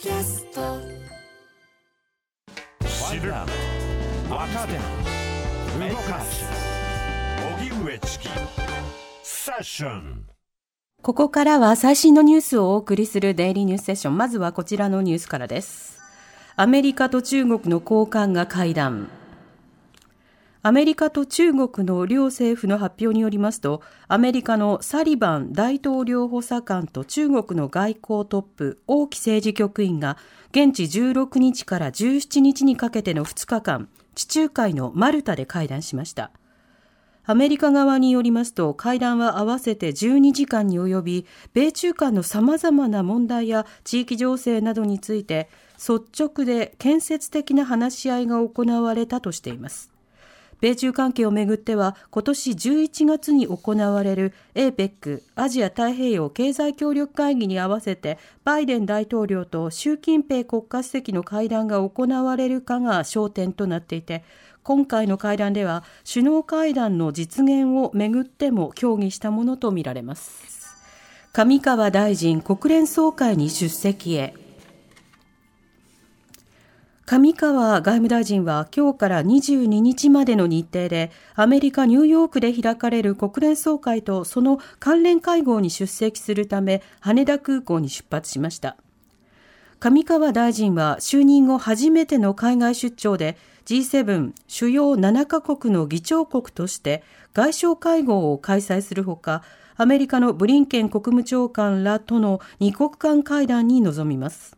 キャスト知る若手動かす荻上チキセッションここからは最新のニュースをお送りするデイリーニュースセッション。まずはこちらのニュースからです。アメリカと中国の高官が会談。アメリカと中国の両政府の発表によりますと、アメリカのサリバン大統領補佐官と中国の外交トップ、王毅政治局員が、現地16日から17日にかけての2日間、地中海のマルタで会談しました。アメリカ側によりますと、会談は合わせて12時間に及び、米中間の様々な問題や地域情勢などについて、率直で建設的な話し合いが行われたとしています。米中関係をめぐっては、今年11月に行われる APEC アジア太平洋経済協力会議に合わせて、バイデン大統領と習近平国家主席の会談が行われるかが焦点となっていて、今回の会談では、首脳会談の実現をめぐっても協議したものとみられます。上川大臣、国連総会に出席へ。上川外務大臣は今日から22日までの日程でアメリカ・ニューヨークで開かれる国連総会とその関連会合に出席するため羽田空港に出発しました。上川大臣は就任後初めての海外出張で G7 主要7カ国の議長国として外相会合を開催するほかアメリカのブリンケン国務長官らとの二国間会談に臨みます。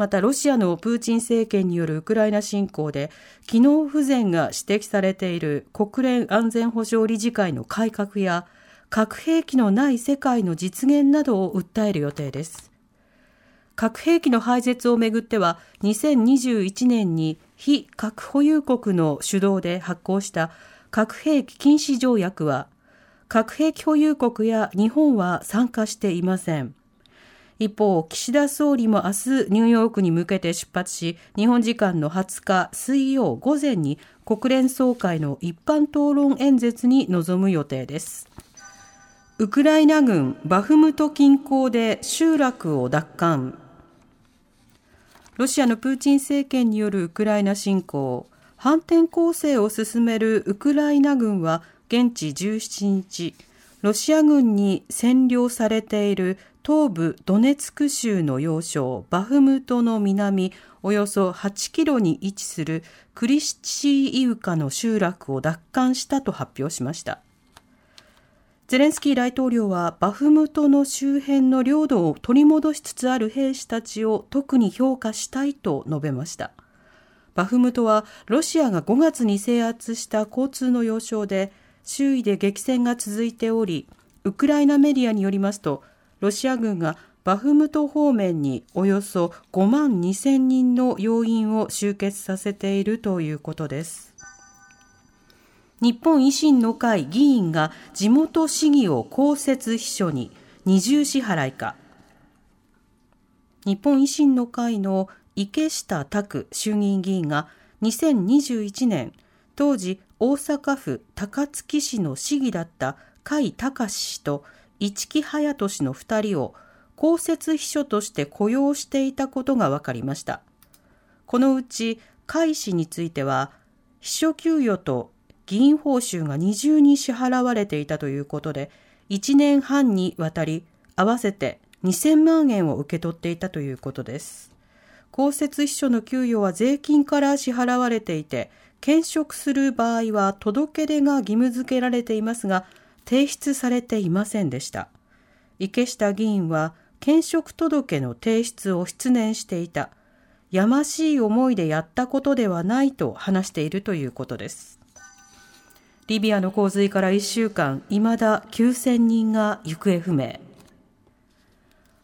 またロシアのプーチン政権によるウクライナ侵攻で機能不全が指摘されている国連安全保障理事会の改革や核兵器のない世界の実現などを訴える予定です。核兵器の廃絶をめぐっては2021年に非核保有国の主導で発行した核兵器禁止条約は核兵器保有国や日本は参加していません。一方、岸田総理も明日ニューヨークに向けて出発し、日本時間の20日水曜午前に国連総会の一般討論演説に臨む予定です。ウクライナ軍バフムト近郊で集落を奪還。ロシアのプーチン政権によるウクライナ侵攻、反転攻勢を進めるウクライナ軍は現地17日、ロシア軍に占領されている東部ドネツク州の要衝バフムトの南およそ8キロに位置するクリシチーイウカの集落を奪還したと発表しました。ゼレンスキー大統領はバフムトの周辺の領土を取り戻しつつある兵士たちを特に評価したいと述べました。バフムトはロシアが5月に制圧した交通の要衝で周囲で激戦が続いており、ウクライナメディアによりますと、ロシア軍がバフムト方面におよそ5万2千人の要員を集結させているということです。日本維新の会議員が地元市議を公設秘書に二重支払いか。日本維新の会の池下拓衆議院議員が2021年、当時大阪府高槻市の市議だった甲斐隆氏と市木隼人氏の2人を公設秘書として雇用していたことが分かりました。このうち甲斐氏については秘書給与と議員報酬が二重に支払われていたということで1年半にわたり合わせて2000万円を受け取っていたということです。公設秘書の給与は税金から支払われていて兼職する場合は届け出が義務付けられていますが提出されていませんでした。池下議員は兼職届の提出を失念していた。やましい思いでやったことではないと話しているということです。リビアの洪水から1週間いまだ9000人が行方不明。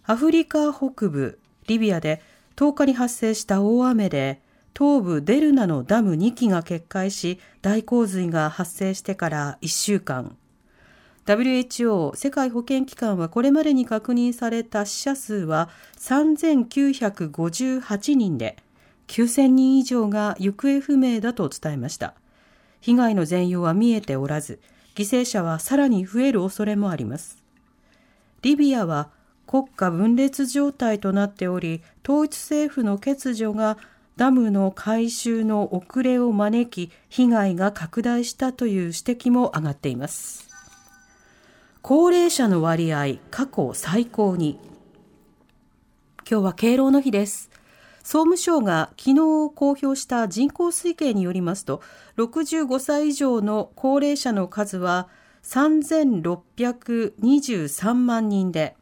アフリカ北部リビアで10日に発生した大雨で東部デルナのダム2基が決壊し大洪水が発生してから1週間。WHO 世界保健機関はこれまでに確認された死者数は3958人で9000人以上が行方不明だと伝えました被害の全容は見えておらず犠牲者はさらに増える恐れもありますリビアは国家分裂状態となっており、統一政府の欠如がダムの改修の遅れを招き、被害が拡大したという指摘も上がっています。高齢者の割合、過去最高に。今日は敬老の日です。総務省が昨日公表した人口推計によりますと、65歳以上の高齢者の数は3623万人で、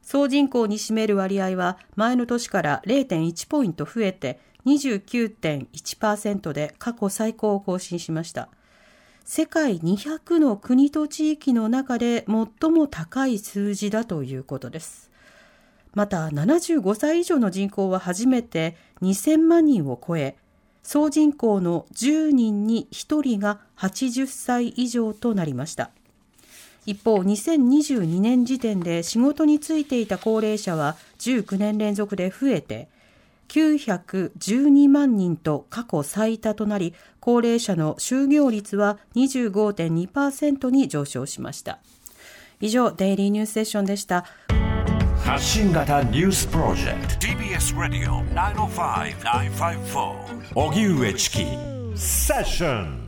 総人口に占める割合は前の年から0.1ポイント増えて29.1%で過去最高を更新しました。世界200の国と地域の中で最も高い数字だということです。また75歳以上の人口は初めて2000万人を超え、総人口の10人に1人が80歳以上となりました。一方、2022年時点で仕事に就いていた高齢者は19年連続で増えて、912万人と過去最多となり、高齢者の就業率は25.2%に上昇しました。以上、デイリーニュースセッションでした。発信型ニュースプロジェクト TBS ラディオ905-954おぎゅうえちきセッション